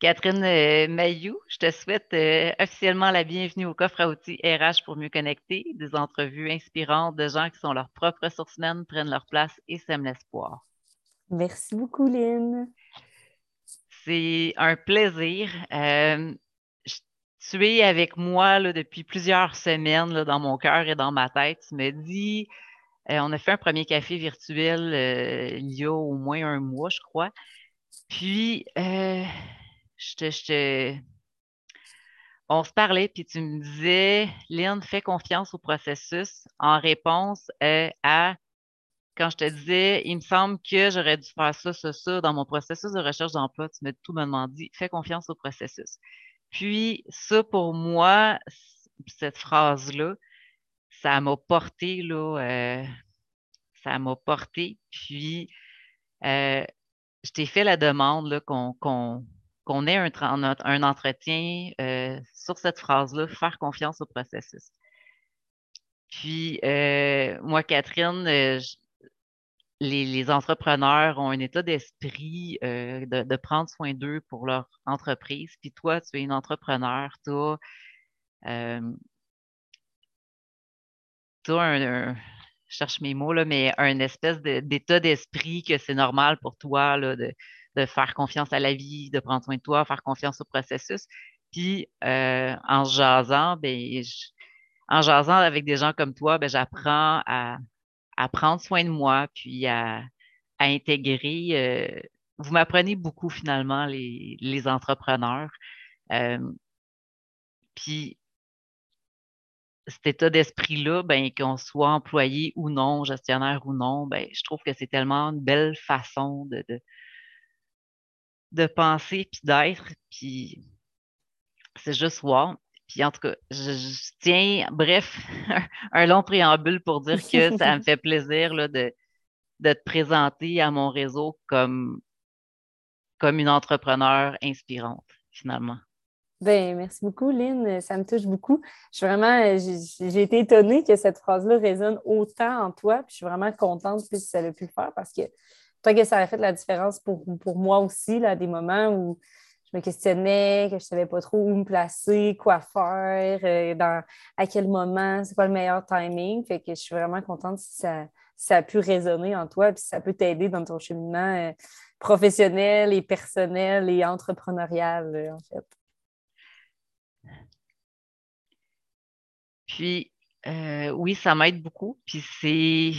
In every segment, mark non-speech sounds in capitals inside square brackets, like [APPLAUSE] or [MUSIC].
Catherine euh, Mayou, je te souhaite euh, officiellement la bienvenue au coffre à outils RH pour mieux connecter, des entrevues inspirantes de gens qui sont leurs propres ressources humaines, prennent leur place et sèment l'espoir. Merci beaucoup, Lynn. C'est un plaisir. Euh, tu es avec moi là, depuis plusieurs semaines là, dans mon cœur et dans ma tête. Tu me dis, on a fait un premier café virtuel il y a au moins un mois, je crois. Puis, je on se parlait, puis tu me disais, Lynn, fais confiance au processus en réponse euh, à quand je te disais, il me semble que j'aurais dû faire ça, ça, ça dans mon processus de recherche d'emploi, tu m'as tout me demandé, fais confiance au processus. Puis, ça, pour moi, cette phrase-là, ça m'a porté, là, euh, ça m'a porté. Puis, euh, je t'ai fait la demande qu'on qu'on ait un, entretien euh, sur cette phrase-là, faire confiance au processus. Puis, euh, moi, Catherine, euh, les, entrepreneurs ont un état d'esprit de, prendre soin d'eux pour leur entreprise. Puis toi, tu es une entrepreneur, tu as, un, je cherche mes mots, là, mais un espèce d'état d'esprit que c'est normal pour toi là, de, de faire confiance à la vie, de prendre soin de toi, faire confiance au processus. Puis euh, en jasant, ben, en jasant avec des gens comme toi, ben, j'apprends à, prendre soin de moi, puis à, intégrer. Euh, vous m'apprenez beaucoup finalement, les, entrepreneurs. Euh, puis cet état d'esprit-là, ben, qu'on soit employé ou non, gestionnaire ou non, ben, je trouve que c'est tellement une belle façon de, de penser puis d'être. Puis c'est juste wow. Puis en tout cas, je, tiens, bref, [LAUGHS] un, long préambule pour dire que ça me fait plaisir là, de, de te présenter à mon réseau comme, comme une entrepreneur inspirante, finalement. Ben, merci beaucoup, Lynn. Ça me touche beaucoup. Je suis vraiment, j'ai été étonnée que cette phrase-là résonne autant en toi. Puis je suis vraiment contente que ça ait pu le faire parce que Peut-être que ça a fait la différence pour, pour moi aussi, là, des moments où je me questionnais, que je ne savais pas trop où me placer, quoi faire, euh, dans, à quel moment, c'est quoi le meilleur timing? Fait que je suis vraiment contente si ça, ça a pu résonner en toi, puis ça peut t'aider dans ton cheminement euh, professionnel et personnel et entrepreneurial, euh, en fait. Puis, oui, ça m'aide beaucoup. Puis c'est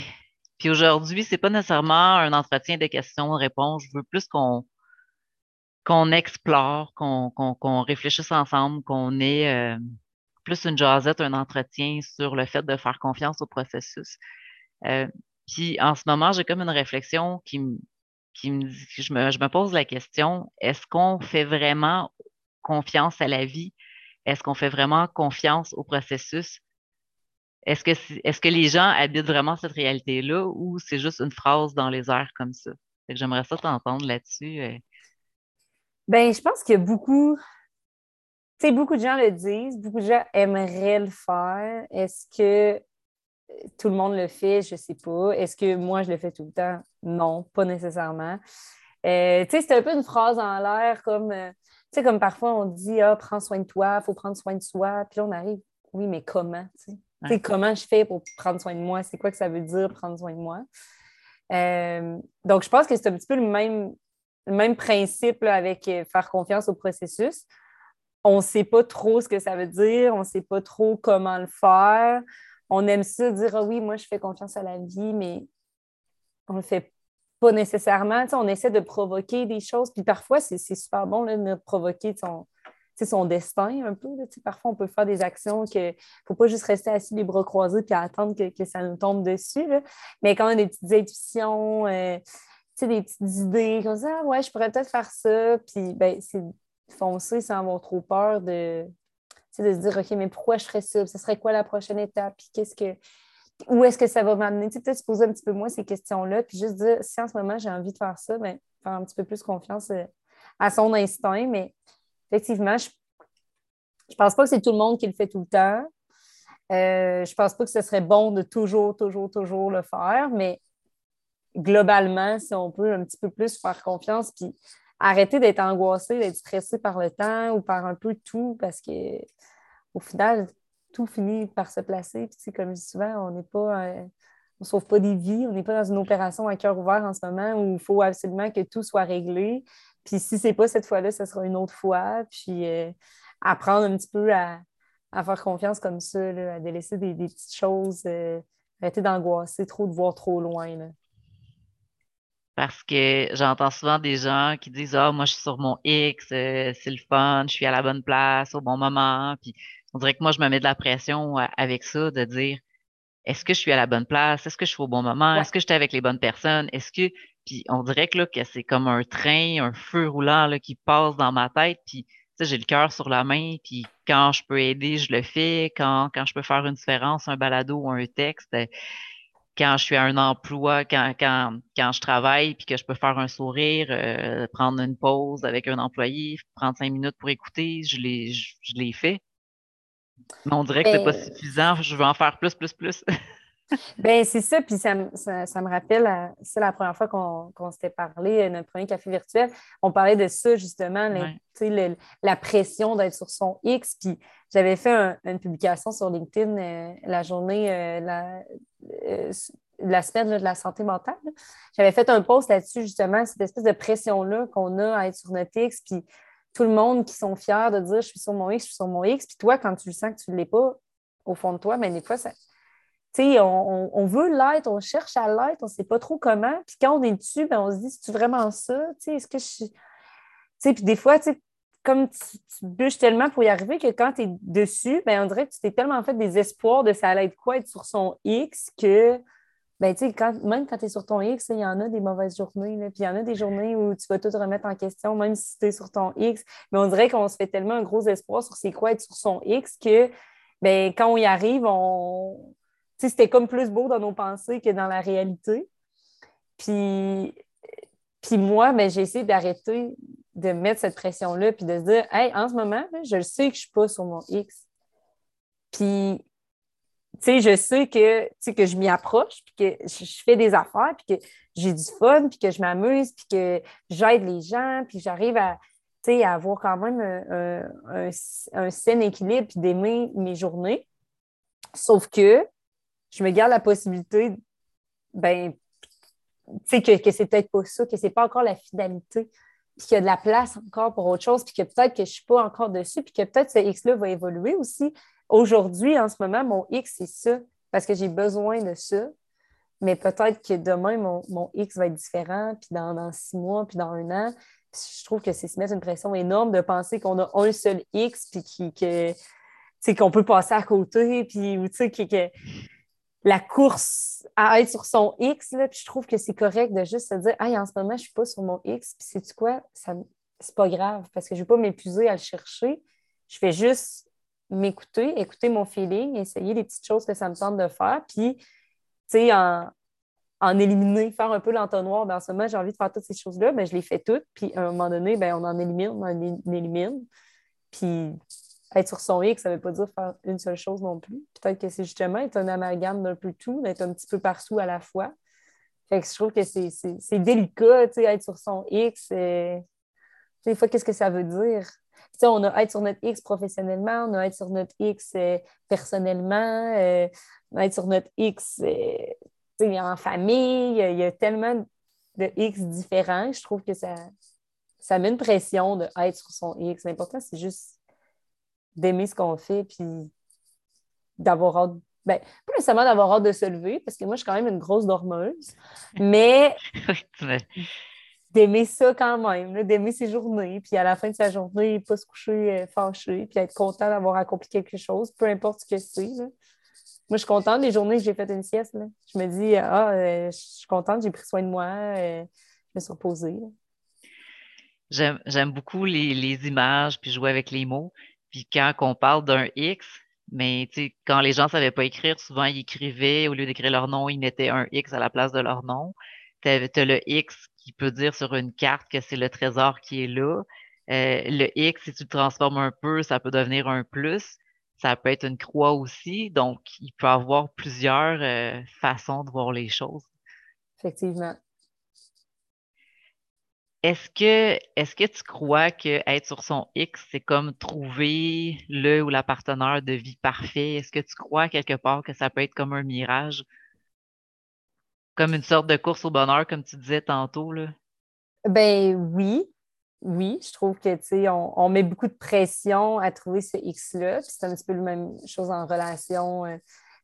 puis aujourd'hui, c'est pas nécessairement un entretien de questions-réponses. Je veux plus qu'on qu'on explore, qu'on réfléchisse ensemble, qu'on ait euh, plus une jasette, un entretien sur le fait de faire confiance au processus. Euh, puis en ce moment, j'ai comme une réflexion qui, qui me dit, je me, je me pose la question, est-ce qu'on fait vraiment confiance à la vie? Est-ce qu'on fait vraiment confiance au processus? Est-ce que, les gens habitent vraiment cette réalité-là ou c'est juste une phrase dans les airs comme ça? J'aimerais ça t'entendre là-dessus. Euh. Ben, je pense que beaucoup, tu sais, beaucoup de gens le disent, beaucoup de gens aimeraient le faire. Est-ce que euh, tout le monde le fait? Je ne sais pas. Est-ce que moi, je le fais tout le temps? Non, pas nécessairement. Euh, tu sais, c'est un peu une phrase en l'air comme, tu sais, comme parfois on dit, ah, prends soin de toi, il faut prendre soin de soi. Puis là, on arrive, oui, mais comment? Comment je fais pour prendre soin de moi? C'est quoi que ça veut dire prendre soin de moi? Euh, donc, je pense que c'est un petit peu le même, même principe avec euh, faire confiance au processus. On ne sait pas trop ce que ça veut dire, on ne sait pas trop comment le faire. On aime ça dire ah oui, moi je fais confiance à la vie, mais on ne le fait pas nécessairement. on essaie de provoquer des choses, puis parfois c'est super bon de provoquer son, son destin un peu. Parfois, on peut faire des actions que ne faut pas juste rester assis les bras croisés et attendre que, ça nous tombe dessus. Mais quand on a des petites intuitions, euh, des petites idées, comme ça, ah, ouais, je pourrais peut-être faire ça. Puis ben, c'est foncer sans avoir trop peur de, de se dire OK, mais pourquoi je ferais ça? Ce serait quoi la prochaine étape? Puis qu'est-ce que où est-ce que ça va m'amener? peut-être se poser un petit peu moins ces questions-là, puis juste dire si en ce moment j'ai envie de faire ça, bien, faire un petit peu plus confiance euh, à son instinct, mais effectivement, je ne pense pas que c'est tout le monde qui le fait tout le temps. Euh, je ne pense pas que ce serait bon de toujours, toujours, toujours le faire, mais globalement, si on peut un petit peu plus faire confiance puis arrêter d'être angoissé, d'être stressé par le temps ou par un peu tout parce que au final, tout finit par se placer. Puis, comme je dis souvent, on n'est pas. Euh, on ne sauve pas des vies, on n'est pas dans une opération à cœur ouvert en ce moment où il faut absolument que tout soit réglé. Puis si ce n'est pas cette fois-là, ce sera une autre fois. Puis euh, apprendre un petit peu à, faire confiance comme ça, à délaisser des, petites choses, euh, arrêter d'angoisser trop, de voir trop loin. Parce que j'entends souvent des gens qui disent Ah, moi, je suis sur mon X, c'est le fun, je suis à la bonne place au bon moment. Puis on dirait que moi, je me mets de la pression euh, avec ça, de dire est-ce que je suis à la bonne place? Est-ce que je suis au bon moment? Est-ce que j'étais avec les bonnes personnes? Est-ce que. Puis on dirait que, là, que c'est comme un train, un feu roulant là, qui passe dans ma tête. Puis j'ai le cœur sur la main. Puis quand je peux aider, je le fais. Quand, quand je peux faire une différence, un balado ou un texte, euh, quand je suis à un emploi, quand, quand, quand je travaille, puis que je peux faire un sourire, euh, prendre une pause avec un employé, prendre cinq minutes pour écouter, je l'ai, je, je l'ai fait. Mais on dirait que c'est pas suffisant. Je veux en faire plus, plus, plus. [LAUGHS] ben c'est ça. Puis ça, me rappelle, c'est la première fois qu'on s'était parlé, euh, notre premier café virtuel. On parlait de ça, justement, la pression d'être sur son X. Puis j'avais fait une publication sur LinkedIn euh, la journée, euh, la, la semaine de la santé mentale. J'avais fait un post là-dessus, justement, cette espèce de pression-là qu'on a à être sur notre X. Puis tout le monde qui sont fiers de dire je suis sur mon X, je suis sur mon X. Puis toi, quand tu le sens que tu ne l'es pas au fond de toi, mais ben, des fois, ça. Tu on, veut l'être, on cherche à l'être, on ne sait pas trop comment. Puis quand on est dessus, ben, on se dit, c'est-tu vraiment ça? Tu est-ce que je suis. Tu puis des fois, tu comme tu, bûches tellement pour y arriver que quand tu es dessus, ben, on dirait que tu t'es tellement fait des espoirs de ça allait être quoi être sur son X que ben, tu même quand tu es sur ton X, il y en a des mauvaises journées. puis il y en a des journées où tu vas tout remettre en question, même si tu es sur ton X. Mais on dirait qu'on se fait tellement un gros espoir sur c'est quoi être sur son X que ben, quand on y arrive, on. C'était comme plus beau dans nos pensées que dans la réalité. Puis, puis moi, ben, j'ai essayé d'arrêter de mettre cette pression-là, puis de se dire, hey, en ce moment, je sais que je ne suis pas sur mon X. Puis sais, je sais que, que je m'y approche, puis que je, fais des affaires, puis que j'ai du fun, puis que je m'amuse, puis que j'aide les gens, puis j'arrive à, à avoir quand même un, un, sain équilibre, puis d'aimer mes journées. Sauf que je me garde la possibilité, ben, que, que c'est peut-être pas ça, que c'est pas encore la finalité, puis qu'il y a de la place encore pour autre chose, puis que peut-être que je suis pas encore dessus, puis que peut-être ce X-là va évoluer aussi. Aujourd'hui, en ce moment, mon X, c'est ça, parce que j'ai besoin de ça. Mais peut-être que demain, mon, X va être différent, puis dans, six mois, puis dans un an. je trouve que c'est se mettre une pression énorme de penser qu'on a un seul X, puis qu'on peut passer à côté, puis que, la course à être sur son X, là, puis je trouve que c'est correct de juste se dire Hey, en ce moment, je ne suis pas sur mon X, puis c'est quoi? Ça, c'est pas grave, parce que je ne vais pas m'épuiser à le chercher. Je fais juste m'écouter, écouter mon feeling, essayer les petites choses que ça me tente de faire, puis, tu sais, en, éliminer, faire un peu l'entonnoir. Dans ce moment, j'ai envie de faire toutes ces choses-là, mais je les fais toutes, puis à un moment donné, ben, on en élimine, on en élimine. Puis être sur son X, ça ne veut pas dire faire une seule chose non plus. Peut-être que c'est justement être un amalgame d'un peu tout, d'être un petit peu partout à la fois. Fait que je trouve que c'est délicat, être sur son X. Des fois, qu'est-ce que ça veut dire? on a être sur notre X professionnellement, on a être sur notre X euh, personnellement, euh, on a être sur notre X euh, en famille. Il y a tellement de X différents. Je trouve que ça, ça met une pression de être sur son X. L'important, c'est juste d'aimer ce qu'on fait puis d'avoir hâte. Ben, pas nécessairement d'avoir hâte de se lever, parce que moi, je suis quand même une grosse dormeuse, mais [LAUGHS] d'aimer ça quand même, d'aimer ses journées, puis à la fin de sa journée, pas se coucher euh, fâché, puis être content d'avoir accompli quelque chose, peu importe ce que c'est. Moi, je suis contente des journées que j'ai fait une sieste. Je me dis, ah, euh, je suis contente, j'ai pris soin de moi, euh, je me suis reposée. J'aime beaucoup les, les, images, puis jouer avec les mots. Puis quand on parle d'un X, mais quand les gens ne savaient pas écrire, souvent ils écrivaient, au lieu d'écrire leur nom, ils mettaient un X à la place de leur nom. Tu as, le X qui peut dire sur une carte que c'est le trésor qui est là. Euh, le X, si tu le transformes un peu, ça peut devenir un plus. Ça peut être une croix aussi. Donc, il peut avoir plusieurs euh, façons de voir les choses. Effectivement. Est-ce que, tu crois que être sur son X, c'est comme trouver le ou la partenaire de vie parfait? Est-ce que tu crois quelque part que ça peut être comme un mirage? Comme une sorte de course au bonheur, comme tu disais tantôt, là? Ben oui, oui, je trouve que on, on met beaucoup de pression à trouver ce X-là. c'est un petit peu la même chose en relation euh,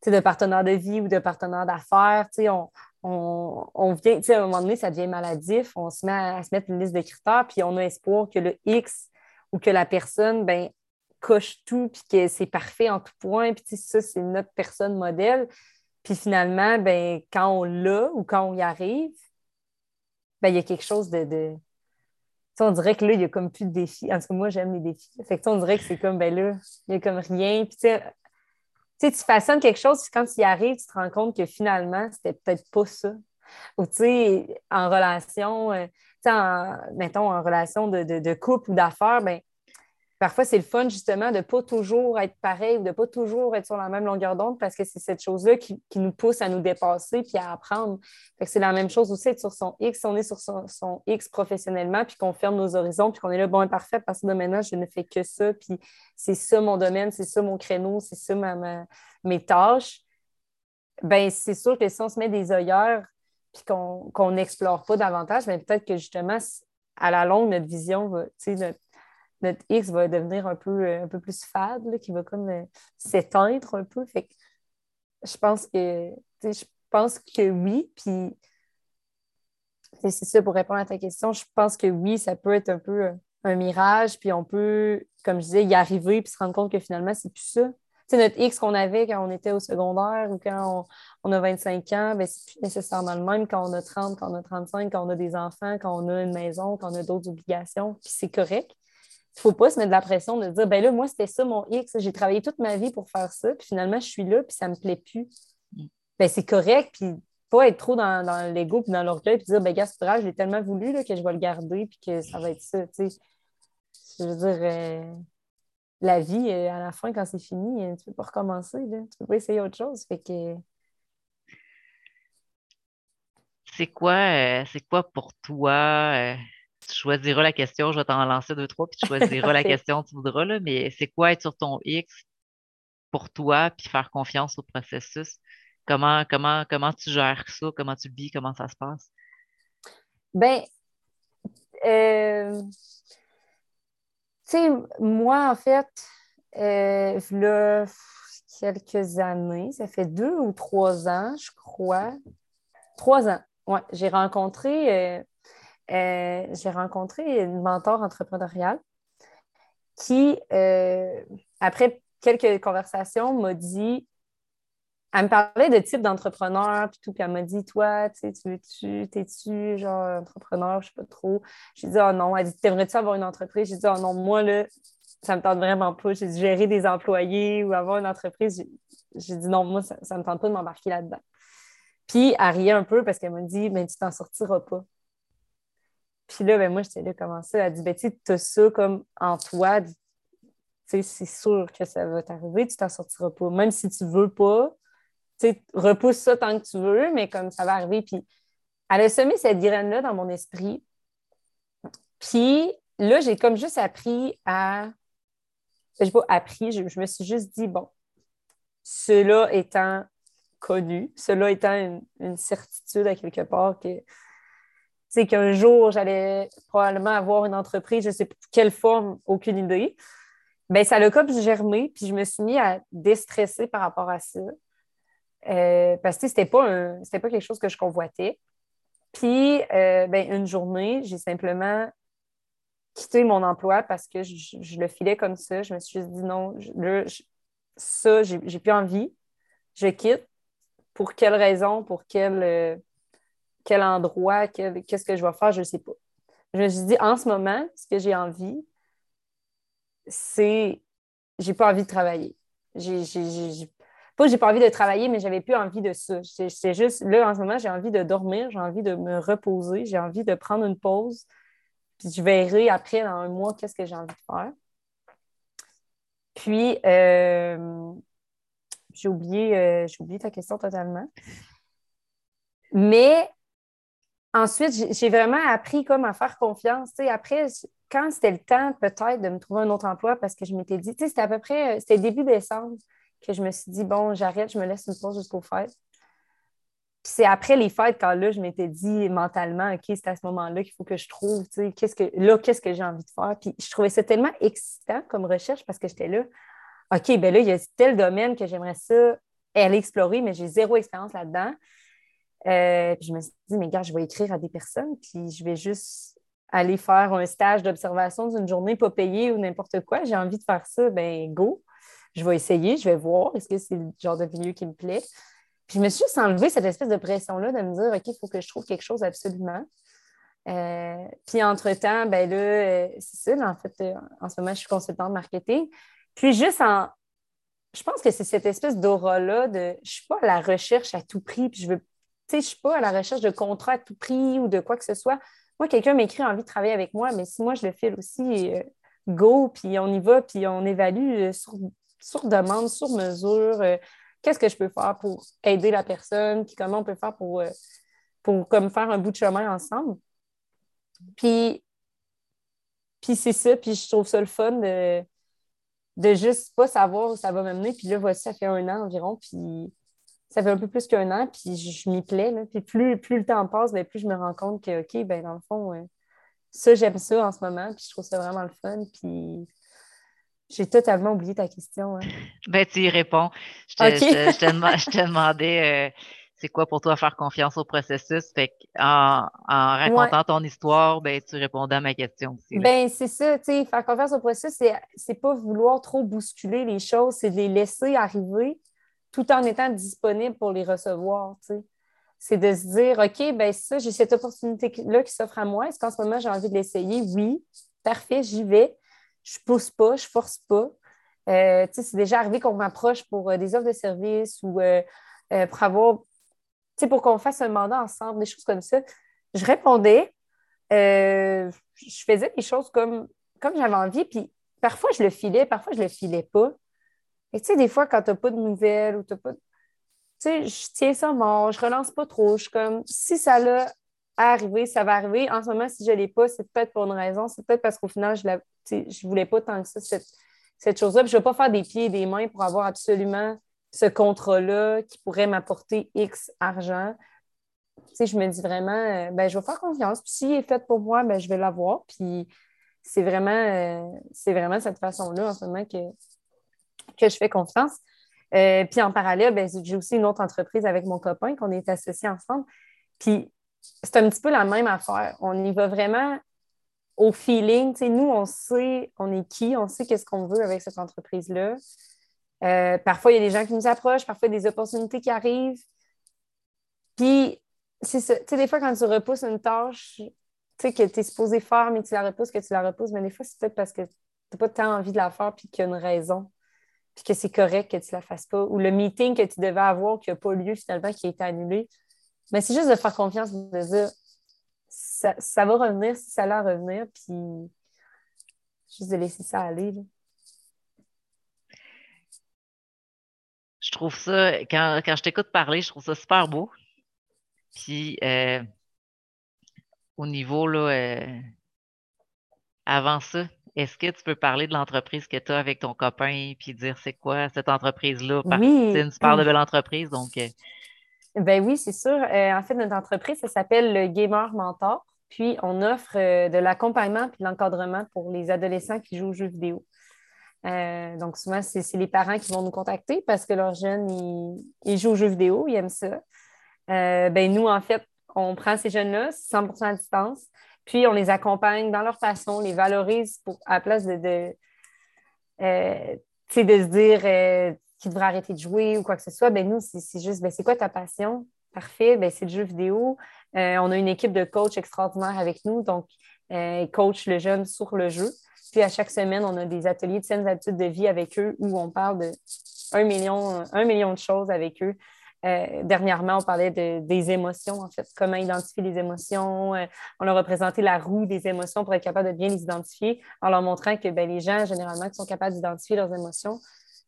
de partenaire de vie ou de partenaire d'affaires. On, vient, à un moment donné, ça devient maladif, on se met à, se mettre une liste de critères, puis on a espoir que le X ou que la personne ben, coche tout, puis que c'est parfait en tout point, puis ça, c'est notre personne modèle. Puis finalement, ben, quand on l'a ou quand on y arrive, ben, il y a quelque chose de, on dirait que là, il n'y a comme plus de défis. En tout cas, moi, j'aime les défis. Fait que, on dirait que c'est comme, ben là, il n'y a comme rien. Tu façonnes quelque chose, puis quand tu y arrives, tu te rends compte que finalement, c'était peut-être pas ça. Ou, tu sais, en relation, euh, tu sais, mettons, en relation de, de couple ou d'affaires, ben parfois, c'est le fun, justement, de ne pas toujours être pareil ou de ne pas toujours être sur la même longueur d'onde parce que c'est cette chose-là qui, nous pousse à nous dépasser puis à apprendre. c'est la même chose aussi, être sur son X. on est sur son, X professionnellement puis qu'on ferme nos horizons puis qu'on est là, bon, parfait, parce que maintenant, je ne fais que ça puis c'est ça mon domaine, c'est ça mon créneau, c'est ça mes tâches. Ben c'est sûr que si on se met des œillères puis qu'on n'explore pas davantage, ben, peut-être que justement, à la longue, notre vision va, notre, notre X va devenir un peu, euh, un peu plus fade, qui va comme euh, s'éteindre un peu. Fait je pense que je pense que oui, puis c'est ça pour répondre à ta question. Je pense que oui, ça peut être un peu euh, un mirage, puis on peut, comme je disais, y arriver puis se rendre compte que finalement, c'est plus ça. C'est notre X qu'on avait quand on était au secondaire ou quand on, a 25 ans, ben, c'est plus nécessairement le même quand on a 30, quand on a 35, quand on a des enfants, quand on a une maison, quand on a d'autres obligations, puis c'est correct il ne faut pas se mettre de la pression de dire ben là, moi, c'était ça mon X, j'ai travaillé toute ma vie pour faire ça, puis finalement, je suis là, puis ça ne me plaît plus. Mm. Ben, c'est correct, puis pas être trop dans, dans l'ego puis dans l'orgueil, puis dire ben gars, je l'ai tellement voulu là, que je vais le garder, puis que ça va être ça. Tu sais. Je veux dire, euh, la vie, euh, à la fin, quand c'est fini, euh, tu ne peux pas recommencer, là. tu peux pas essayer autre chose. Fait que. C'est quoi, c'est quoi pour toi? Tu choisiras la question, je vais t'en lancer deux, trois, puis tu choisiras la [LAUGHS] question que tu voudras, là, mais c'est quoi être sur ton X pour toi, puis faire confiance au processus? Comment, comment, comment tu gères ça? Comment tu le vis? Comment ça se passe? Ben, euh, tu sais, moi, en fait, euh, là, quelques années, ça fait deux ou trois ans, je crois. Trois ans, ouais. J'ai rencontré euh, euh, j'ai rencontré une mentor entrepreneuriale qui, euh, après quelques conversations, m'a dit, elle me parlait de type d'entrepreneur, puis tout, puis elle m'a dit, toi, tu veux-tu, t'es-tu, genre, entrepreneur, je sais pas trop? J'ai dit, oh non, elle dit, t'aimerais-tu avoir une entreprise? J'ai dit, oh non, moi, là, ça me tente vraiment pas. J'ai dit, gérer des employés ou avoir une entreprise. J'ai dit, non, moi, ça, ne me tente pas de m'embarquer là-dedans. Puis, elle riait un peu parce qu'elle m'a dit, mais tu t'en sortiras pas. Puis là, ben, moi, j'étais là, comment ça? Elle dit, ben, tu as ça comme en toi. C'est sûr que ça va t'arriver, tu t'en sortiras pas. Même si tu veux pas, tu repousse ça tant que tu veux, mais comme ça va arriver. Puis elle a semé cette graine-là dans mon esprit. Puis là, j'ai comme juste appris à. Je pas appris, je, me suis juste dit, bon, cela étant connu, cela étant une, une certitude à quelque part que c'est qu'un jour, j'allais probablement avoir une entreprise, je ne sais pas quelle forme, aucune idée. Bien, ça a comme germé, puis je me suis mis à déstresser par rapport à ça. Euh, parce que c'était pas, pas quelque chose que je convoitais. Puis, euh, ben, une journée, j'ai simplement quitté mon emploi parce que je, le filais comme ça. Je me suis dit non, là, ça, j'ai plus envie. Je quitte. Pour quelle raison, pour quelle, euh, quel endroit, qu'est-ce que je vais faire, je ne sais pas. Je me suis dit, en ce moment, ce que j'ai envie, c'est. J'ai pas envie de travailler. J'ai, pas j'ai pas envie de travailler, mais j'avais plus envie de ça. C'est juste, là, en ce moment, j'ai envie de dormir, j'ai envie de me reposer, j'ai envie de prendre une pause. Puis je verrai après, dans un mois, qu'est-ce que j'ai envie de faire. Puis, euh, j'ai oublié, euh, j'ai oublié ta question totalement. Mais ensuite, j'ai vraiment appris comme à faire confiance. après, quand c'était le temps peut-être de me trouver un autre emploi parce que je m'étais dit, c'était à peu près, c'était début décembre que je me suis dit, bon, j'arrête, je me laisse une pause jusqu'aux fêtes. Puis c'est après les fêtes, quand là, je m'étais dit mentalement, OK, c'est à ce moment-là qu'il faut que je trouve, tu sais, qu'est-ce que, là, qu'est-ce que j'ai envie de faire. Puis je trouvais ça tellement excitant comme recherche parce que j'étais là, OK, ben là, il y a tel domaine que j'aimerais ça aller explorer, mais j'ai zéro expérience là-dedans. Euh, je me suis dit, mais gars, je vais écrire à des personnes, puis je vais juste aller faire un stage d'observation d'une journée pas payée ou n'importe quoi. J'ai envie de faire ça, ben go. Je vais essayer, je vais voir, est-ce que c'est le genre de milieu qui me plaît. Puis je me suis juste enlevé cette espèce de pression-là de me dire, OK, il faut que je trouve quelque chose absolument. Euh, puis entre-temps, ben là, euh, c'est ça, en fait, en ce moment, je suis consultante marketing. Puis juste en. Je pense que c'est cette espèce d'aura-là de je suis pas à la recherche à tout prix, puis je veux sais, je ne suis pas à la recherche de contrat à tout prix ou de quoi que ce soit. Moi, quelqu'un m'écrit envie de travailler avec moi, mais si moi, je le file aussi, euh, go, puis on y va, puis on évalue euh, sur, demande, sur mesure, euh, qu'est-ce que je peux faire pour aider la personne, puis comment on peut faire pour, pour comme faire un bout de chemin ensemble. Puis, puis c'est ça, puis je trouve ça le fun de, de juste pas savoir où ça va m'amener. Puis là, voici, ça fait un an environ, puis ça fait un peu plus qu'un an, puis je, m'y plais. Puis plus, plus le temps passe, bien, plus je me rends compte que, OK, ben dans le fond, euh, ça, j'aime ça en ce moment, puis je trouve ça vraiment le fun. Puis j'ai totalement oublié ta question. Hein. [LAUGHS] Ben, tu y réponds. Je te, je, te, demandais euh, c'est quoi pour toi faire confiance au processus? Fait en, en racontant ton histoire, ben, tu répondais à ma question aussi. Ben, c'est ça, tu sais, faire confiance au processus, c'est pas vouloir trop bousculer les choses, c'est de les laisser arriver tout en étant disponible pour les recevoir. C'est de se dire, OK, ben ça, j'ai cette opportunité-là qui s'offre à moi. Est-ce qu'en ce moment, j'ai envie de l'essayer? Oui, parfait, j'y vais. Je ne pousse pas, je force pas. Euh, c'est déjà arrivé qu'on m'approche pour euh, des offres de services ou euh, pour avoir, pour qu'on fasse un mandat ensemble, des choses comme ça. Je répondais, je faisais des choses comme, comme j'avais envie, puis parfois je le filais, parfois je ne le filais pas. Et tu sais, des fois, quand tu n'as pas de nouvelles ou tu n'as pas. Tu sais, je tiens ça mort, je relance pas trop. Je suis comme, si ça l'a arrivé, ça va arriver. En ce moment, si je l'ai pas, c'est peut-être pour une raison. C'est peut-être parce qu'au final, je ne voulais pas tant que ça, cette, chose-là. je ne vais pas faire des pieds et des mains pour avoir absolument ce contrat-là qui pourrait m'apporter X argent. Tu sais, je me dis vraiment, euh, ben, je vais faire confiance. Puis s'il est fait pour moi, ben, je vais l'avoir. Puis c'est vraiment, euh, c'est vraiment cette façon-là en ce moment que, que je fais confiance. Euh, puis en parallèle, ben, j'ai aussi une autre entreprise avec mon copain qu'on est associés ensemble. Puis c'est un petit peu la même affaire. On y va vraiment au feeling. nous, on sait on est qui, on sait qu'est-ce qu'on veut avec cette entreprise-là. Euh, parfois, il y a des gens qui nous approchent, parfois, il y a des opportunités qui arrivent. Puis, c'est ça. Tu sais, des fois, quand tu repousses une tâche, tu sais, que tu es supposé faire, mais tu la repousses, que tu la repousses, mais des fois, c'est peut-être parce que tu n'as pas tant envie de la faire puis qu'il y a une raison puis que c'est correct que tu ne la fasses pas, ou le meeting que tu devais avoir qui n'a pas lieu finalement, qui a été annulé. Mais c'est juste de faire confiance, de dire ça, ça va revenir si ça a revenir, puis juste de laisser ça aller. Je trouve ça, quand, je t'écoute parler, je trouve ça super beau. Puis, euh, au niveau, là, euh, avant ça, est-ce que tu peux parler de l'entreprise que tu as avec ton copain puis dire c'est quoi cette entreprise-là? Oui. C'est une super belle entreprise, donc. Euh, ben oui, c'est sûr. Euh, en fait, notre entreprise, ça s'appelle le Gamer Mentor. Puis, on offre euh, de l'accompagnement puis de l'encadrement pour les adolescents qui jouent aux jeux vidéo. donc, souvent, c'est les parents qui vont nous contacter parce que leurs jeunes, ils, jouent aux jeux vidéo, ils aiment ça. ben, nous, en fait, on prend ces jeunes-là, 100% à distance. Puis on les accompagne dans leur façon, on les valorise pour, à la place de, de, euh, se dire euh, qu'ils devraient arrêter de jouer ou quoi que ce soit. Ben nous, c'est juste, ben, c'est quoi ta passion? Parfait, ben, c'est le jeu vidéo. Euh, on a une équipe de coachs extraordinaires avec nous, donc ils coachent le jeune sur le jeu. Puis à chaque semaine, on a des ateliers de saines habitudes de vie avec eux où on parle de un million de choses avec eux. Euh, dernièrement, on parlait des émotions, en fait, comment identifier les émotions. Euh, on leur a présenté la roue des émotions pour être capable de bien les identifier en leur montrant que ben, les gens, généralement, qui sont capables d'identifier leurs émotions,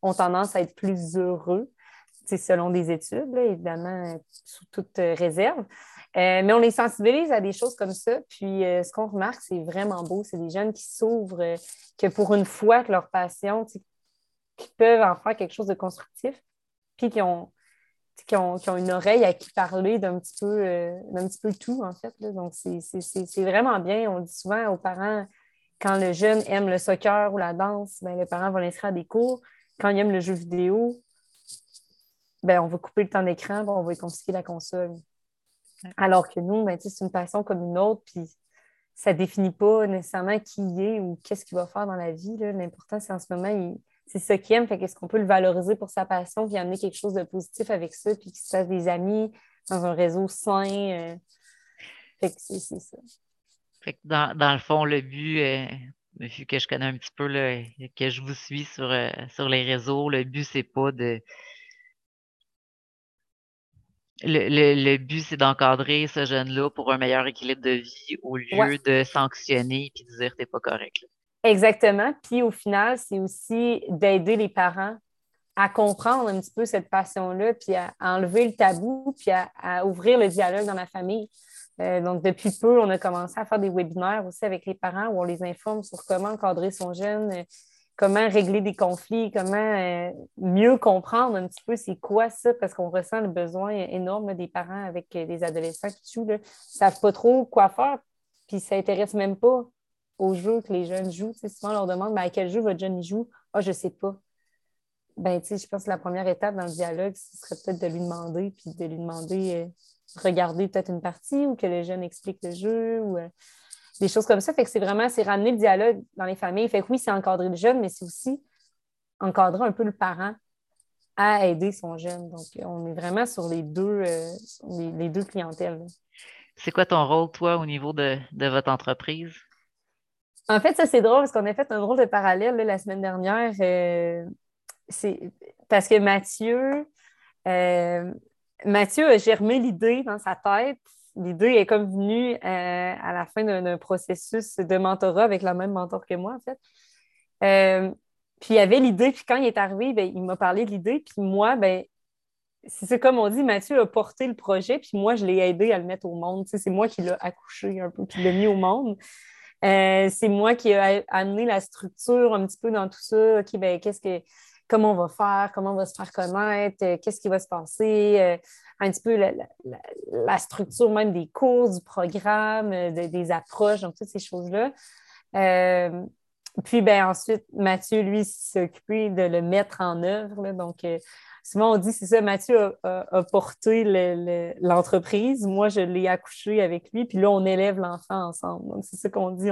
ont tendance à être plus heureux, c'est selon des études, évidemment, sous toute réserve. Euh, mais on les sensibilise à des choses comme ça. Puis ce qu'on remarque, c'est vraiment beau. C'est des jeunes qui s'ouvrent, euh, que pour une fois que leur passion, qui peuvent en faire quelque chose de constructif, puis qui ont, qui ont, une oreille à qui parler d'un petit peu, d'un petit peu tout, en fait. Donc, c'est vraiment bien. On dit souvent aux parents, quand le jeune aime le soccer ou la danse, ben, le parent va l'inscrire à des cours. Quand il aime le jeu vidéo, ben, on va couper le temps d'écran, on va lui confisquer la console. Alors que nous, ben, c'est une passion comme une autre, puis ça ne définit pas nécessairement qui il est ou qu'est-ce qu'il va faire dans la vie. L'important, c'est en ce moment, c'est ce qu'il aime. Fait qu'est-ce qu'on peut le valoriser pour sa passion, puis amener quelque chose de positif avec ça, puis qu'il se fasse des amis dans un réseau sain. Euh. Fait que c'est ça. Fait que dans, le fond, le but, euh, vu que je connais un petit peu, que je vous suis sur, euh, sur les réseaux, le but, c'est pas de le, but, c'est d'encadrer ce jeune-là pour un meilleur équilibre de vie au lieu de sanctionner et de dire t'es pas correct. Exactement. Puis au final, c'est aussi d'aider les parents à comprendre un petit peu cette passion-là, puis à, enlever le tabou, puis à, ouvrir le dialogue dans la famille. Euh, donc, depuis peu, on a commencé à faire des webinaires aussi avec les parents où on les informe sur comment encadrer son jeune, comment régler des conflits, comment euh, mieux comprendre un petit peu c'est quoi ça, parce qu'on ressent le besoin énorme des parents avec euh, des adolescents qui jouent, ne savent pas trop quoi faire, puis ça n'intéresse même pas aux jeux que les jeunes jouent. souvent, on leur demande ben, à quel jeu votre jeune joue? Ah, je ne sais pas. Ben, je pense que la première étape dans le dialogue, ce serait peut-être de lui demander, puis de lui demander, euh, regarder peut-être une partie ou que le jeune explique le jeu. Ou, des choses comme ça. Fait que c'est vraiment, c'est ramener le dialogue dans les familles. Fait que oui, c'est encadrer le jeune, mais c'est aussi encadrer un peu le parent à aider son jeune. Donc, on est vraiment sur les deux, euh, les, deux clientèles. C'est quoi ton rôle, toi, au niveau de, votre entreprise? En fait, ça, c'est drôle parce qu'on a fait un rôle de parallèle la semaine dernière. Euh, c'est parce que Mathieu, euh, Mathieu a germé l'idée dans sa tête l'idée est comme venue euh, à la fin d'un processus de mentorat avec la même mentor que moi, en fait. Puis il y avait l'idée, puis quand il est arrivé, ben, il m'a parlé de l'idée, puis moi, ben, c'est comme on dit, Mathieu a porté le projet, puis moi, je l'ai aidé à le mettre au monde. c'est moi qui l'ai accouché un peu, puis l'ai mis au monde. Euh, c'est moi qui ai amené la structure un petit peu dans tout ça. OK, ben, qu'est-ce que comment on va faire, comment on va se faire connaître, euh, qu'est-ce qui va se passer, euh, un petit peu la, structure même des cours, du programme, des approches, donc toutes ces choses-là. Puis ben, ensuite, Mathieu, lui, s'est occupé de le mettre en œuvre. donc, souvent, on dit, c'est ça, Mathieu a, porté l'entreprise. Moi, je l'ai accouché avec lui. Puis là, on élève l'enfant ensemble. Donc, c'est ça qu'on dit.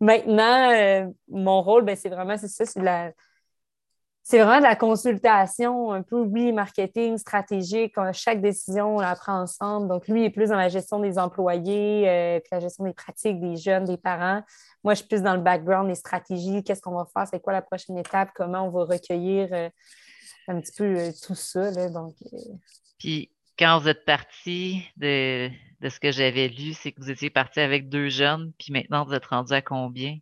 Maintenant, mon rôle, ben, c'est vraiment, c'est ça, c'est la c'est vraiment de la consultation, un peu, oui, marketing, stratégique. Chaque décision, on la prend ensemble. Donc, lui est plus dans la gestion des employés, euh, puis la gestion des pratiques des jeunes, des parents. Moi, je suis plus dans le background, des stratégies, qu'est-ce qu'on va faire, c'est quoi la prochaine étape, comment on va recueillir euh, un petit peu euh, tout ça. donc, Puis, quand vous êtes parti de, de ce que j'avais lu, c'est que vous étiez parti avec deux jeunes, puis maintenant, vous êtes rendu à combien?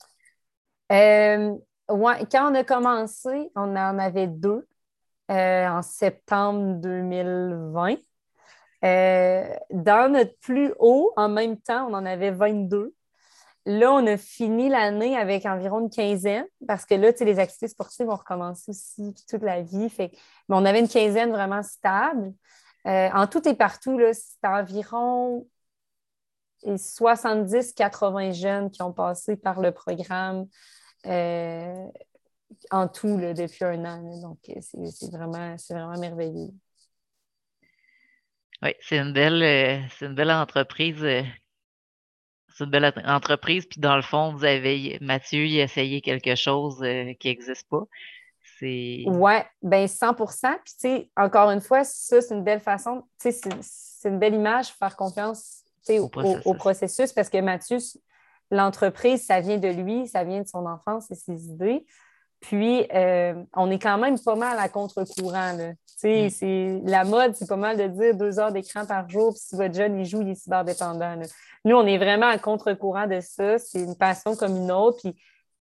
Ouais, quand on a commencé, on en avait deux euh, en septembre 2020. Euh, dans notre plus haut, en même temps, on en avait 22. Là, on a fini l'année avec environ une quinzaine parce que là, les activités sportives ont recommencé aussi toute la vie. Mais on avait une quinzaine vraiment stable. Euh, en tout et partout, c'était environ 70-80 jeunes qui ont passé par le programme euh, en tout depuis un an. donc, euh, c'est vraiment, merveilleux. Oui, c'est c'est une belle entreprise. C'est une belle entreprise. Puis dans le fond, vous avez Mathieu, il a essayé quelque chose qui n'existe pas. Oui, bien 100 Puis, tu sais, encore une fois, ça, c'est une belle façon, tu sais, c'est une belle image, faire confiance au au, processus. parce que Mathieu, l'entreprise, ça vient de lui, ça vient de son enfance et ses idées. Puis, euh, on est quand même pas mal à contre-courant. Mm. La mode, c'est pas mal de dire deux heures d'écran par jour, puis si votre jeune, il joue, il est cyberdépendant. Nous, on est vraiment à contre-courant de ça. C'est une passion comme une autre, puis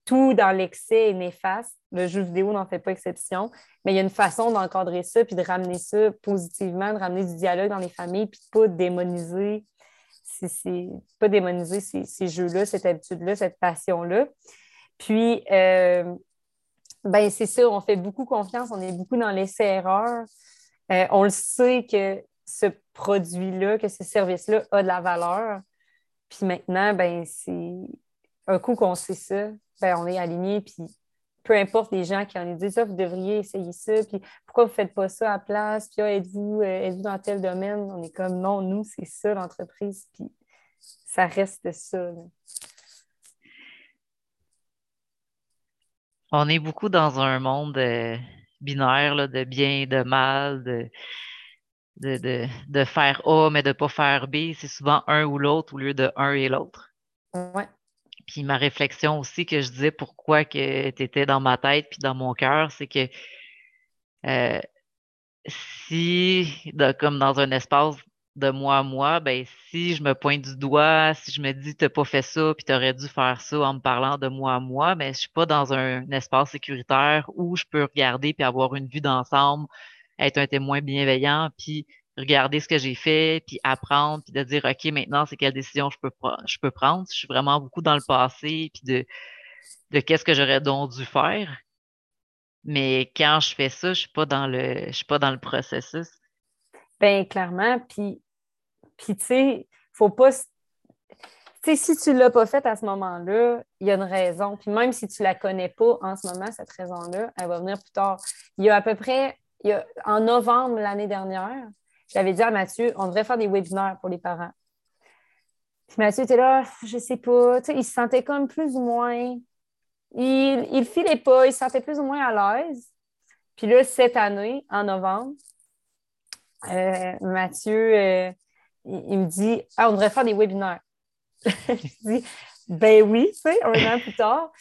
tout dans l'excès est néfaste. Le jeu vidéo n'en fait pas exception. Mais il y a une façon d'encadrer ça, puis de ramener ça positivement, de ramener du dialogue dans les familles, puis de ne pas démoniser pas démoniser ces, jeux-là, cette habitude-là, cette passion-là. Puis, euh, ben c'est ça, on fait beaucoup confiance, on est beaucoup dans l'essai-erreur. Euh, on le sait que ce produit-là, que ce service-là a de la valeur. Puis maintenant, ben c'est un coup qu'on sait ça, ben on est aligné, puis peu importe les gens qui en disent ça, ah, vous devriez essayer ça, puis pourquoi vous ne faites pas ça à la place, puis ah, êtes-vous euh, êtes dans tel domaine? On est comme non, nous, c'est ça l'entreprise, puis ça reste ça. On est beaucoup dans un monde euh, binaire de bien et de mal, de, de, faire A mais de ne pas faire B. C'est souvent un ou l'autre au lieu de un et l'autre. Ouais. Puis ma réflexion aussi que je disais pourquoi que tu étais dans ma tête puis dans mon cœur, c'est que euh, si, comme dans un espace de moi à moi, ben si je me pointe du doigt, si je me dis t'as pas fait ça, puis t'aurais dû faire ça en me parlant de moi à moi, mais ben, je suis pas dans un, espace sécuritaire où je peux regarder puis avoir une vue d'ensemble, être un témoin bienveillant, puis regarder ce que j'ai fait, puis apprendre, puis de dire OK, maintenant, c'est quelle décision je peux, prendre. Je suis vraiment beaucoup dans le passé, puis de, de qu'est-ce que j'aurais donc dû faire. Mais quand je fais ça, je suis pas dans le je suis pas dans le processus. Bien, clairement. Puis, puis tu sais, faut pas. Tu sais, si tu ne l'as pas fait à ce moment-là, il y a une raison. Puis même si tu ne la connais pas en ce moment, cette raison-là, elle va venir plus tard. Il y a à peu près, en novembre l'année dernière, j'avais dit à Mathieu, on devrait faire des webinaires pour les parents. Puis Mathieu était là, je sais pas, tu il se sentait comme plus ou moins. Il ne filait pas, il se sentait plus ou moins à l'aise. Puis là, cette année, en novembre, euh, Mathieu, euh, il, me dit Ah, on devrait faire des webinaires. [LAUGHS] je dis Ben oui, tu sais, un an plus tard.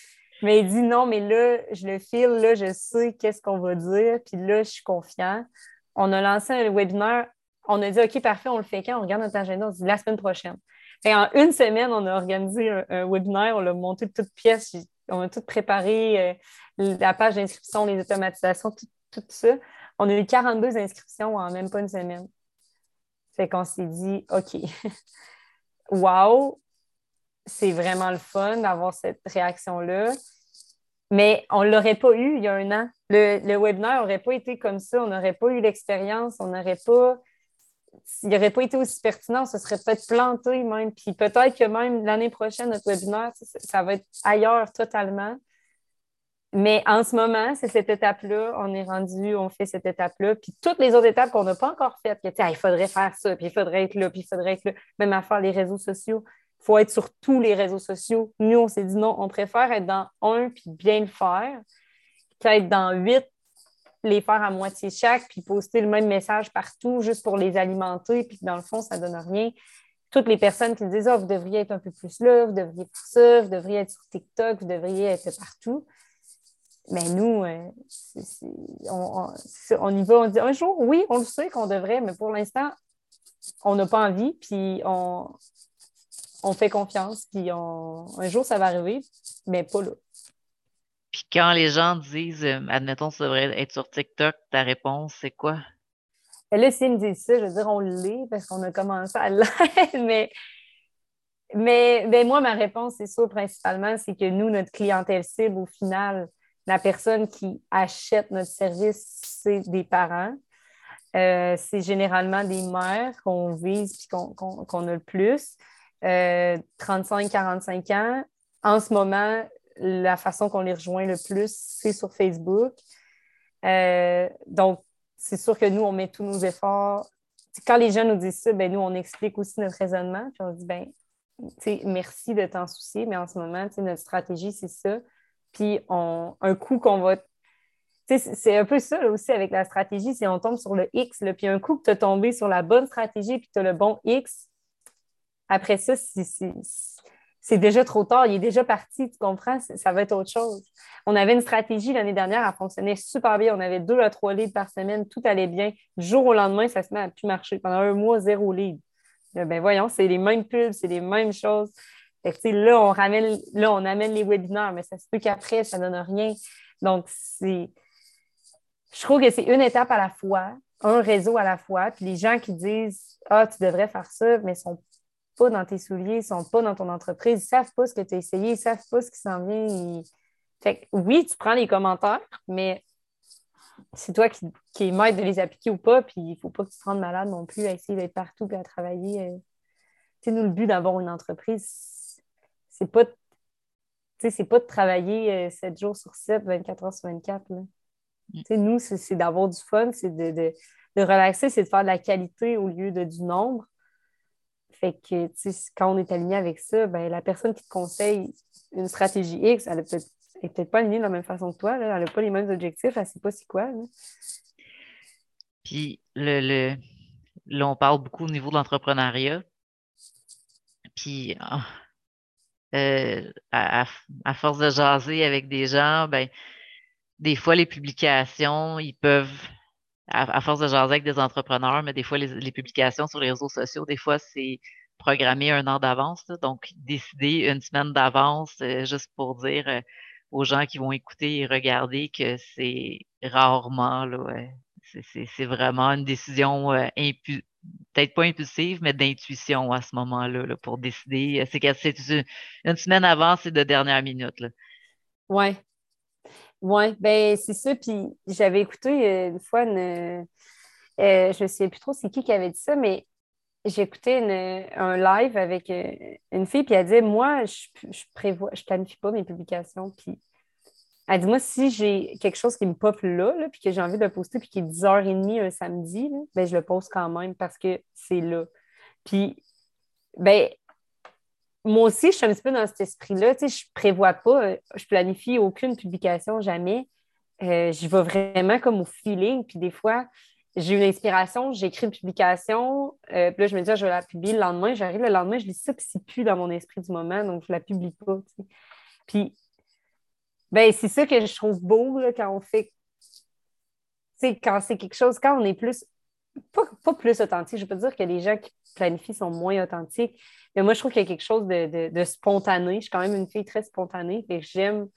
Mais il dit non, mais là, je le file, là, je sais qu'est-ce qu'on va dire, puis là, je suis confiant. On a lancé un webinaire, on a dit OK, parfait, on le fait quand? On regarde notre agenda, on dit la semaine prochaine. Et en une semaine, on a organisé un, webinaire, on l'a monté de toutes pièces, on a tout préparé, euh, la page d'inscription, les automatisations, tout ça. On a eu 42 inscriptions en même pas une semaine. Fait qu'on s'est dit, OK, [LAUGHS] wow, c'est vraiment le fun d'avoir cette réaction-là. Mais on ne l'aurait pas eu il y a un an. Le, webinaire n'aurait pas été comme ça. On n'aurait pas eu l'expérience. On n'aurait pas. Il n'aurait pas été aussi pertinent. Ça serait peut-être planté même. Puis peut-être que même l'année prochaine, notre webinaire, ça va être ailleurs totalement. Mais en ce moment, c'est cette étape-là, on est rendu, on fait cette étape-là. Puis toutes les autres étapes qu'on n'a pas encore faites, que, il faudrait faire ça, puis il faudrait être là, puis il faudrait être là. Même à faire les réseaux sociaux, il faut être sur tous les réseaux sociaux. Nous, on s'est dit non, on préfère être dans un, puis bien le faire, qu'être dans huit, les faire à moitié chaque, puis poster le même message partout juste pour les alimenter, puis dans le fond, ça ne donne rien. Toutes les personnes qui disent, oh, vous devriez être un peu plus là, vous devriez faire ça, vous devriez être sur TikTok, vous devriez être partout mais nous, euh, on, y va, on dit un jour, oui, on le sait qu'on devrait, mais pour l'instant, on n'a pas envie, puis on, fait confiance, puis un jour, ça va arriver, mais pas là. Puis quand les gens disent, euh, admettons, ça devrait être sur TikTok, ta réponse, c'est quoi? Ben là, s'ils me disent ça, je veux dire, on l'est parce qu'on a commencé à l'être, [LAUGHS] mais, mais ben moi, ma réponse, c'est ça principalement, c'est que nous, notre clientèle cible, au final, la personne qui achète notre service, c'est des parents. Euh, c'est généralement des mères qu'on vise et qu'on a le plus. 35-45 euh, ans. En ce moment, la façon qu'on les rejoint le plus, c'est sur Facebook. Euh, donc, c'est sûr que nous, on met tous nos efforts. Quand les gens nous disent ça, ben, nous, on explique aussi notre raisonnement. Puis on dit, ben, merci de t'en soucier, mais en ce moment, notre stratégie, c'est ça. Puis un coup qu'on va. C'est un peu ça aussi avec la stratégie, c'est on tombe sur le X, puis un coup que tu as tombé sur la bonne stratégie puis tu as le bon X, après ça, c'est déjà trop tard, il est déjà parti, tu comprends? Ça va être autre chose. On avait une stratégie l'année dernière, elle fonctionnait super bien. On avait deux à trois leads par semaine, tout allait bien. Du jour au lendemain, ça se met à plus marcher. Pendant un mois, zéro lead. Ben voyons, c'est les mêmes pubs, c'est les mêmes choses là, on ramène, là, on amène les webinaires, mais ça se peut qu'après, ça ne donne rien. Donc, c'est. Je trouve que c'est une étape à la fois, un réseau à la fois. Puis les gens qui disent Ah, tu devrais faire ça, mais ne sont pas dans tes souliers, ils ne sont pas dans ton entreprise, ils ne savent pas ce que tu as essayé, ils ne savent pas ce qui s'en vient. Fait oui, tu prends les commentaires, mais c'est toi qui, qui es maître de les appliquer ou pas, puis il ne faut pas que tu te rendes malade non plus à essayer d'être partout et à travailler. Euh. Tu sais, nous, le but d'avoir une entreprise, c'est pas c'est pas de travailler 7 euh, jours sur 7, 24 heures sur 24. Là. Mm. Nous, c'est d'avoir du fun, c'est de, de, relaxer, c'est de faire de la qualité au lieu de du nombre. Fait que quand on est aligné avec ça, ben, la personne qui te conseille une stratégie X, elle n'est peut-être peut pas alignée de la même façon que toi. Là. Elle n'a pas les mêmes objectifs, elle ne sait pas c'est quoi. Puis le, le, là, on parle beaucoup au niveau de l'entrepreneuriat. Puis ah, euh, à, force de jaser avec des gens, ben, des fois, les publications, ils peuvent, à, force de jaser avec des entrepreneurs, mais des fois, les, publications sur les réseaux sociaux, des fois, c'est programmer un an d'avance. Donc, décider une semaine d'avance euh, juste pour dire euh, aux gens qui vont écouter et regarder que c'est rarement, là, c'est vraiment une décision impu peut-être pas impulsive, mais d'intuition à ce moment-là pour décider. C'est une, une semaine avant, c'est de dernière minute. Oui. Oui, ben c'est ça. Puis j'avais écouté euh, une fois une. Euh, je ne sais plus trop c'est qui qui avait dit ça, mais écouté un live avec euh, une fille, puis elle dit Moi, je, je prévois, je planifie pas mes publications, puis elle dit, moi, si j'ai quelque chose qui me pop là, puis que j'ai envie de poster, puis qui est 10h30 un samedi, ben, je le poste quand même parce que c'est là. Puis, ben, moi aussi, je suis un petit peu dans cet esprit-là. Tu sais, je prévois pas, euh, je planifie aucune publication jamais. Euh, je vais vraiment comme au feeling. Puis des fois, j'ai une inspiration, j'écris une publication, euh, puis là, je me dis, ah, je vais la publier le lendemain. J'arrive le lendemain, je lis ça, puis c'est plus dans mon esprit du moment, donc je la publie pas. Puis ben, c'est ça que je trouve beau quand on fait. sais, quand c'est quelque chose, quand on est plus. Pas, plus authentique, je peux dire que les gens qui planifient sont moins authentiques, mais moi, je trouve qu'il y a quelque chose de, spontané. Je suis quand même une fille très spontanée, et j'aime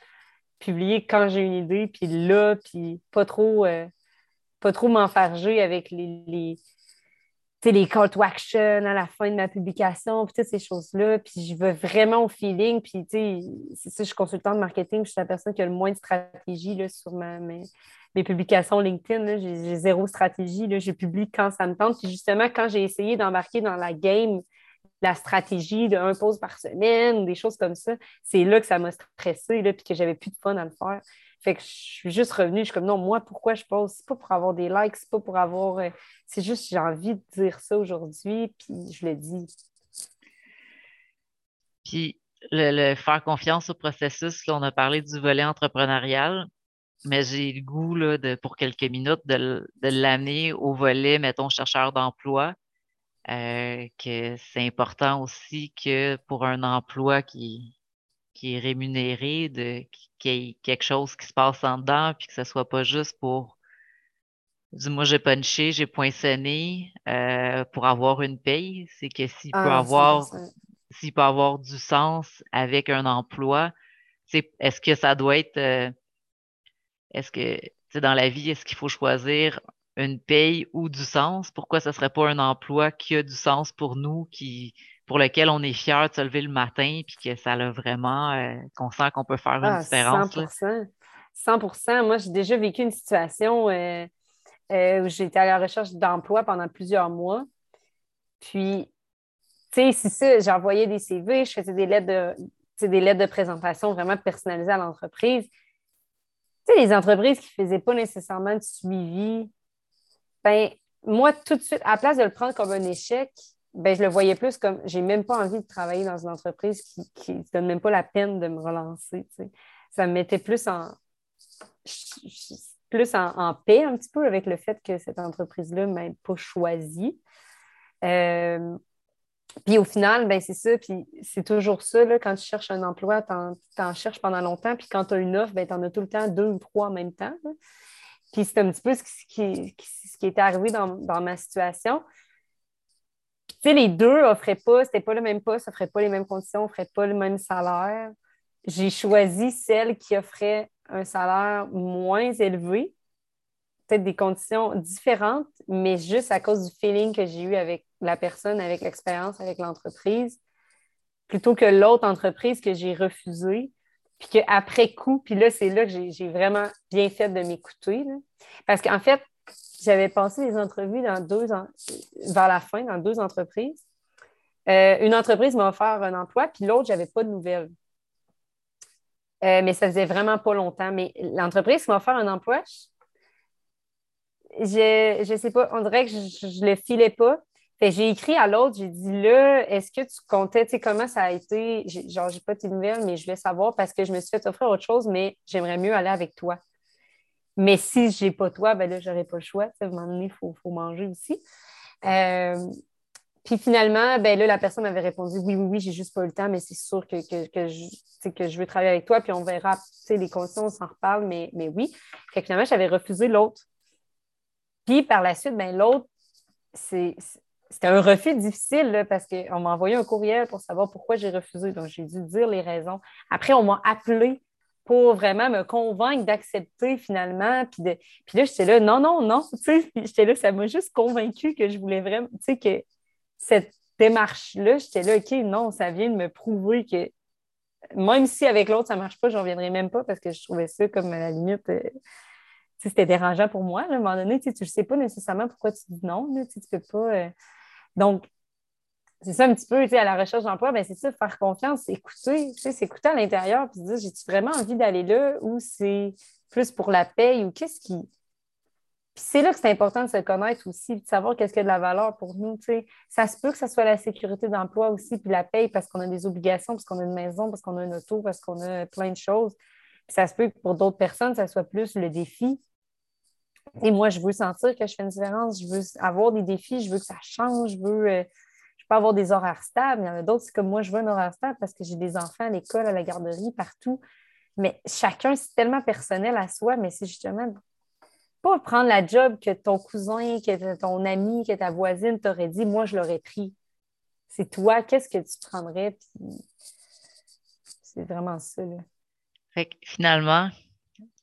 publier quand j'ai une idée, puis là, puis pas trop, euh, pas trop m'enfarger avec les call to action à la fin de ma publication, puis toutes ces choses-là. Puis je veux vraiment au feeling. Puis, tu sais, je suis consultante de marketing, je suis la personne qui a le moins de stratégie là, sur ma, mes, publications LinkedIn. J'ai zéro stratégie. Là, je publie quand ça me tente. Puis justement, quand j'ai essayé d'embarquer dans la game, la stratégie de un pause par semaine, des choses comme ça, c'est là que ça m'a stressé, là, puis que j'avais plus de fun à le faire. Fait que je suis juste revenue, je suis comme non, moi, pourquoi je pose? C'est pas pour avoir des likes, c'est pas pour avoir. Euh, c'est juste j'ai envie de dire ça aujourd'hui, puis je le dis. Puis le, faire confiance au processus, on a parlé du volet entrepreneurial, mais j'ai le goût là, de, pour quelques minutes de, l'amener au volet, mettons, chercheur d'emploi. Euh, que c'est important aussi que pour un emploi qui, qui est rémunéré, de, qu'il y ait quelque chose qui se passe en dedans, puis que ce soit pas juste pour dis-moi j'ai punché, j'ai poinçonné euh, pour avoir une paye. C'est que s'il peut ah, avoir s'il peut avoir du sens avec un emploi, est-ce que ça doit être euh, est-ce que dans la vie, est-ce qu'il faut choisir une paye ou du sens? Pourquoi ce ne serait pas un emploi qui a du sens pour nous, qui, pour lequel on est fier de se lever le matin, puis que ça a vraiment, euh, qu'on sent qu'on peut faire une ah, différence. 100 100% Moi, j'ai déjà vécu une situation euh, euh, où j'étais à la recherche d'emploi pendant plusieurs mois. Puis, tu sais, c'est ça, j'envoyais des CV, je faisais des lettres de, des lettres de présentation vraiment personnalisées à l'entreprise. Tu sais, les entreprises qui ne faisaient pas nécessairement de suivi, ben moi, tout de suite, à la place de le prendre comme un échec, ben, je le voyais plus comme j'ai même pas envie de travailler dans une entreprise qui ne donne même pas la peine de me relancer. Ça me mettait plus en plus en, paix un petit peu avec le fait que cette entreprise-là ne m'ait pas choisi. Euh, puis au final, ben c'est ça, puis c'est toujours ça, là, quand tu cherches un emploi, tu en, cherches pendant longtemps, puis quand tu as une offre, ben, tu en as tout le temps deux ou trois en même temps. Puis c'est un petit peu ce qui, ce qui, est arrivé dans, dans ma situation les deux offraient pas, c'était pas le même poste, offraient pas les mêmes conditions, offraient pas le même salaire. J'ai choisi celle qui offrait un salaire moins élevé, peut-être des conditions différentes, mais juste à cause du feeling que j'ai eu avec la personne avec l'expérience, avec l'entreprise, plutôt que l'autre entreprise que j'ai refusée. Puis qu'après coup, puis là, c'est là que j'ai vraiment bien fait de m'écouter. Parce qu'en fait, j'avais passé des entrevues dans deux vers la fin, dans deux entreprises. Euh, une entreprise m'a offert un emploi, puis l'autre, je n'avais pas de nouvelles. Euh, mais ça faisait vraiment pas longtemps. Mais l'entreprise qui m'a offert un emploi, je ne sais pas, on dirait que je ne le filais pas. j'ai écrit à l'autre, j'ai dit là, est-ce que tu comptais, tu sais, comment ça a été? Genre, j'ai pas tes nouvelles, mais je voulais savoir parce que je me suis fait offrir autre chose, mais j'aimerais mieux aller avec toi. Mais si je n'ai pas toi, ben là, je n'aurai pas le choix. À un moment donné, il faut, manger aussi. Euh, puis finalement, ben là, la personne m'avait répondu oui, oui, oui, j'ai juste pas eu le temps, mais c'est sûr que, que, je, que je veux travailler avec toi, puis on verra les conditions, on s'en reparle, mais, mais oui. Fait finalement, j'avais refusé l'autre. Puis par la suite, ben l'autre, c'était un refus difficile parce qu'on m'a envoyé un courriel pour savoir pourquoi j'ai refusé. Donc, j'ai dû dire les raisons. Après, on m'a appelé pour vraiment me convaincre d'accepter finalement. Puis, de, puis là, j'étais là, non, non, non. [LAUGHS] J'étais là, ça m'a juste convaincu que je voulais vraiment, tu sais, que cette démarche-là, j'étais là, OK, non, ça vient de me prouver que même si avec l'autre, ça ne marche pas, je reviendrai même pas parce que je trouvais ça comme à la limite. Euh, c'était dérangeant pour moi. À un moment donné, tu ne sais pas nécessairement pourquoi tu dis non. tu ne peux pas. Euh. Donc, c'est ça un petit peu, à la recherche d'emploi, ben c'est ça, faire confiance, écouter, tu sais, s'écouter à l'intérieur, puis se dire, j'ai-tu vraiment envie d'aller là ou c'est plus pour la paye ou qu'est-ce qui. Puis c'est là que c'est important de se connaître aussi, de savoir qu'est-ce qui a de la valeur pour nous, tu sais. Ça se peut que ce soit la sécurité d'emploi aussi, puis la paye parce qu'on a des obligations, parce qu'on a une maison, parce qu'on a une auto, parce qu'on a plein de choses. Puis ça se peut que pour d'autres personnes, ça soit plus le défi. Et moi, je veux sentir que je fais une différence, je veux avoir des défis, je veux que ça change, je veux. Avoir des horaires stables. Il y en a d'autres, c'est comme moi, je veux un horaire stable parce que j'ai des enfants à l'école, à la garderie, partout. Mais chacun, c'est tellement personnel à soi, mais c'est justement pas prendre la job que ton cousin, que ton ami, que ta voisine t'aurait dit, moi, je l'aurais pris. C'est toi, qu'est-ce que tu prendrais? c'est vraiment ça. Fait finalement,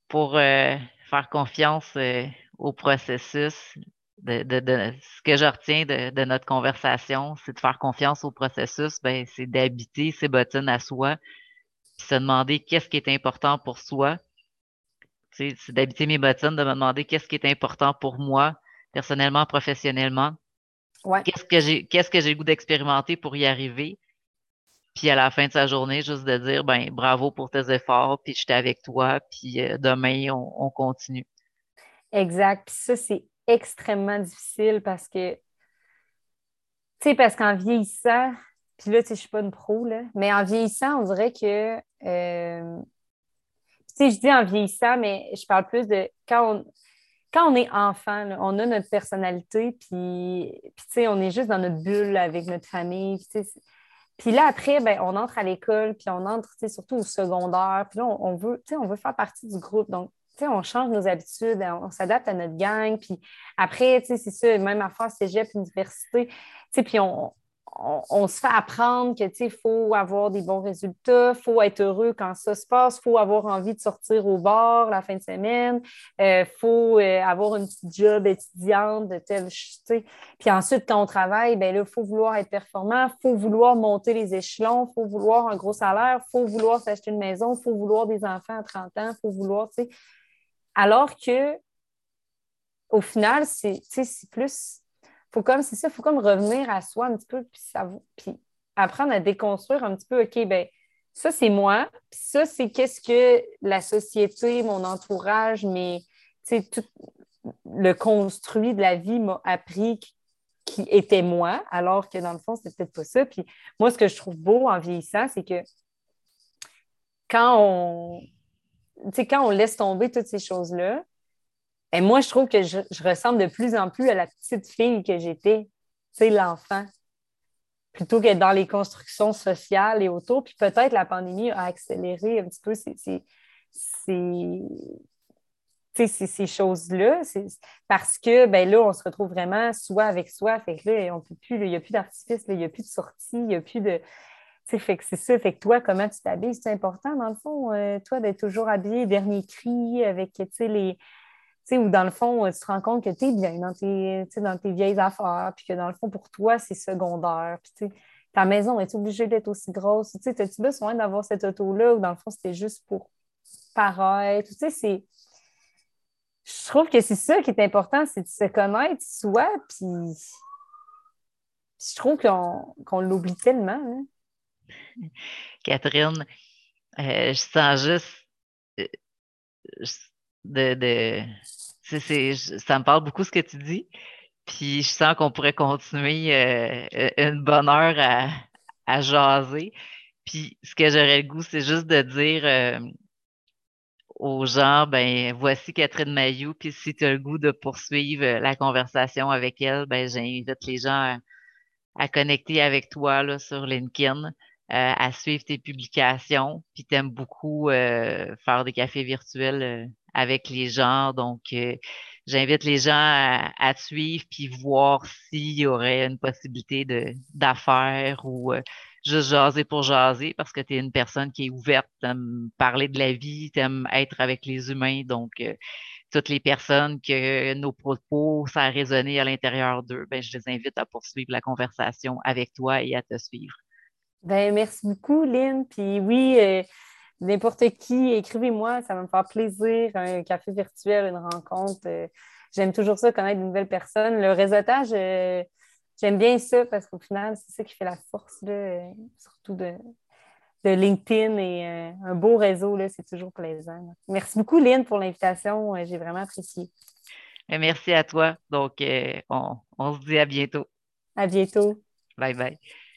pour euh, faire confiance euh, au processus, de, ce que je retiens de, notre conversation, c'est de faire confiance au processus, ben, c'est d'habiter ses bottines à soi, puis se demander qu'est-ce qui est important pour soi. C'est d'habiter mes bottines, de me demander qu'est-ce qui est important pour moi, personnellement, professionnellement. Qu'est-ce que j'ai qu'est-ce que j'ai le goût d'expérimenter pour y arriver? Puis à la fin de sa journée, juste de dire ben bravo pour tes efforts, puis j'étais avec toi, puis euh, demain, on, on continue. Exact. Puis ça, c'est extrêmement difficile parce que, tu sais, parce qu'en vieillissant, puis là, tu sais, je suis pas une pro, là, mais en vieillissant, on dirait que, euh, tu sais, je dis en vieillissant, mais je parle plus de quand on, quand on est enfant, on a notre personnalité, puis, tu sais, on est juste dans notre bulle avec notre famille, puis, puis là, après, ben, on entre à l'école, puis on entre, surtout au secondaire, puis là, on, on veut, tu sais, on veut faire partie du groupe. Donc, on change nos habitudes, on, s'adapte à notre gang. Puis après, c'est ça, même affaire cégep, université. Puis on, on, se fait apprendre que il faut avoir des bons résultats, il faut être heureux quand ça se passe, il faut avoir envie de sortir au bord la fin de semaine, il euh, faut euh, avoir une petite job étudiante de tel. Puis ensuite, quand on travaille, ben il faut vouloir être performant, il faut vouloir monter les échelons, il faut vouloir un gros salaire, il faut vouloir s'acheter une maison, il faut vouloir des enfants à 30 ans, il faut vouloir. Alors que, au final, c'est plus. Faut comme, c'est ça, faut comme revenir à soi un petit peu, puis, ça, puis apprendre à déconstruire un petit peu, OK, ben ça, c'est moi, puis ça, c'est qu'est-ce que la société, mon entourage, mais tout le construit de la vie m'a appris qui était moi, alors que dans le fond, c'était peut-être pas ça. Puis moi, ce que je trouve beau en vieillissant, c'est que quand on, quand on laisse tomber toutes ces choses-là, et ben, moi, je trouve que je, ressemble de plus en plus à la petite fille que j'étais, tu l'enfant, plutôt que dans les constructions sociales et autour. Puis peut-être la pandémie a accéléré un petit peu ces, ces, choses-là, parce que ben là, on se retrouve vraiment soi avec soi. Fait que là, on peut plus, il n'y a plus d'artifice, il n'y a plus de sortie, il n'y a plus de fait que c'est ça. Fait que toi, comment tu t'habilles, c'est important, dans le fond, euh, toi, d'être toujours habillé, dernier cri, avec, les, ou dans le fond, tu te rends compte que tu es bien dans tes, dans tes vieilles affaires, puis que dans le fond, pour toi, c'est secondaire. Puis, ta maison est obligée d'être aussi grosse? Tu sais, as-tu besoin d'avoir cette auto-là ou dans le fond, c'était juste pour paraître? Tu sais, c'est. Je trouve que c'est ça qui est important, c'est de se connaître soi, puis je trouve qu'on l'oublie tellement. Hein. [LAUGHS] Catherine, euh, je sens juste euh, de, ça me parle beaucoup ce que tu dis. Puis je sens qu'on pourrait continuer euh, une bonne heure à, jaser. Puis ce que j'aurais le goût, c'est juste de dire aux gens, ben voici Catherine Mayou, puis si tu as le goût de poursuivre la conversation avec elle, ben j'invite les gens à, à connecter avec toi sur LinkedIn, à suivre tes publications. Puis tu aimes beaucoup euh, faire des cafés virtuels euh, avec les gens. Donc, j'invite les gens à, te suivre puis voir s'il y aurait une possibilité de d'affaires ou juste jaser pour jaser parce que tu es une personne qui est ouverte, t'aimes parler de la vie, t'aimes être avec les humains. Donc, toutes les personnes que nos propos, ça a résonné à l'intérieur d'eux, ben, je les invite à poursuivre la conversation avec toi et à te suivre. Ben, merci beaucoup, Lynn. Puis oui, euh, n'importe qui, écrivez-moi, ça va me faire plaisir. Un café virtuel, une rencontre. Euh, j'aime toujours ça, connaître de nouvelles personnes. Le réseautage, euh, j'aime bien ça parce qu'au final, c'est ça qui fait la force, surtout de, de LinkedIn et un beau réseau, c'est toujours plaisant. Merci beaucoup, Lynn, pour l'invitation. J'ai vraiment apprécié. Merci à toi. Donc, on, on se dit à bientôt. À bientôt. Bye bye.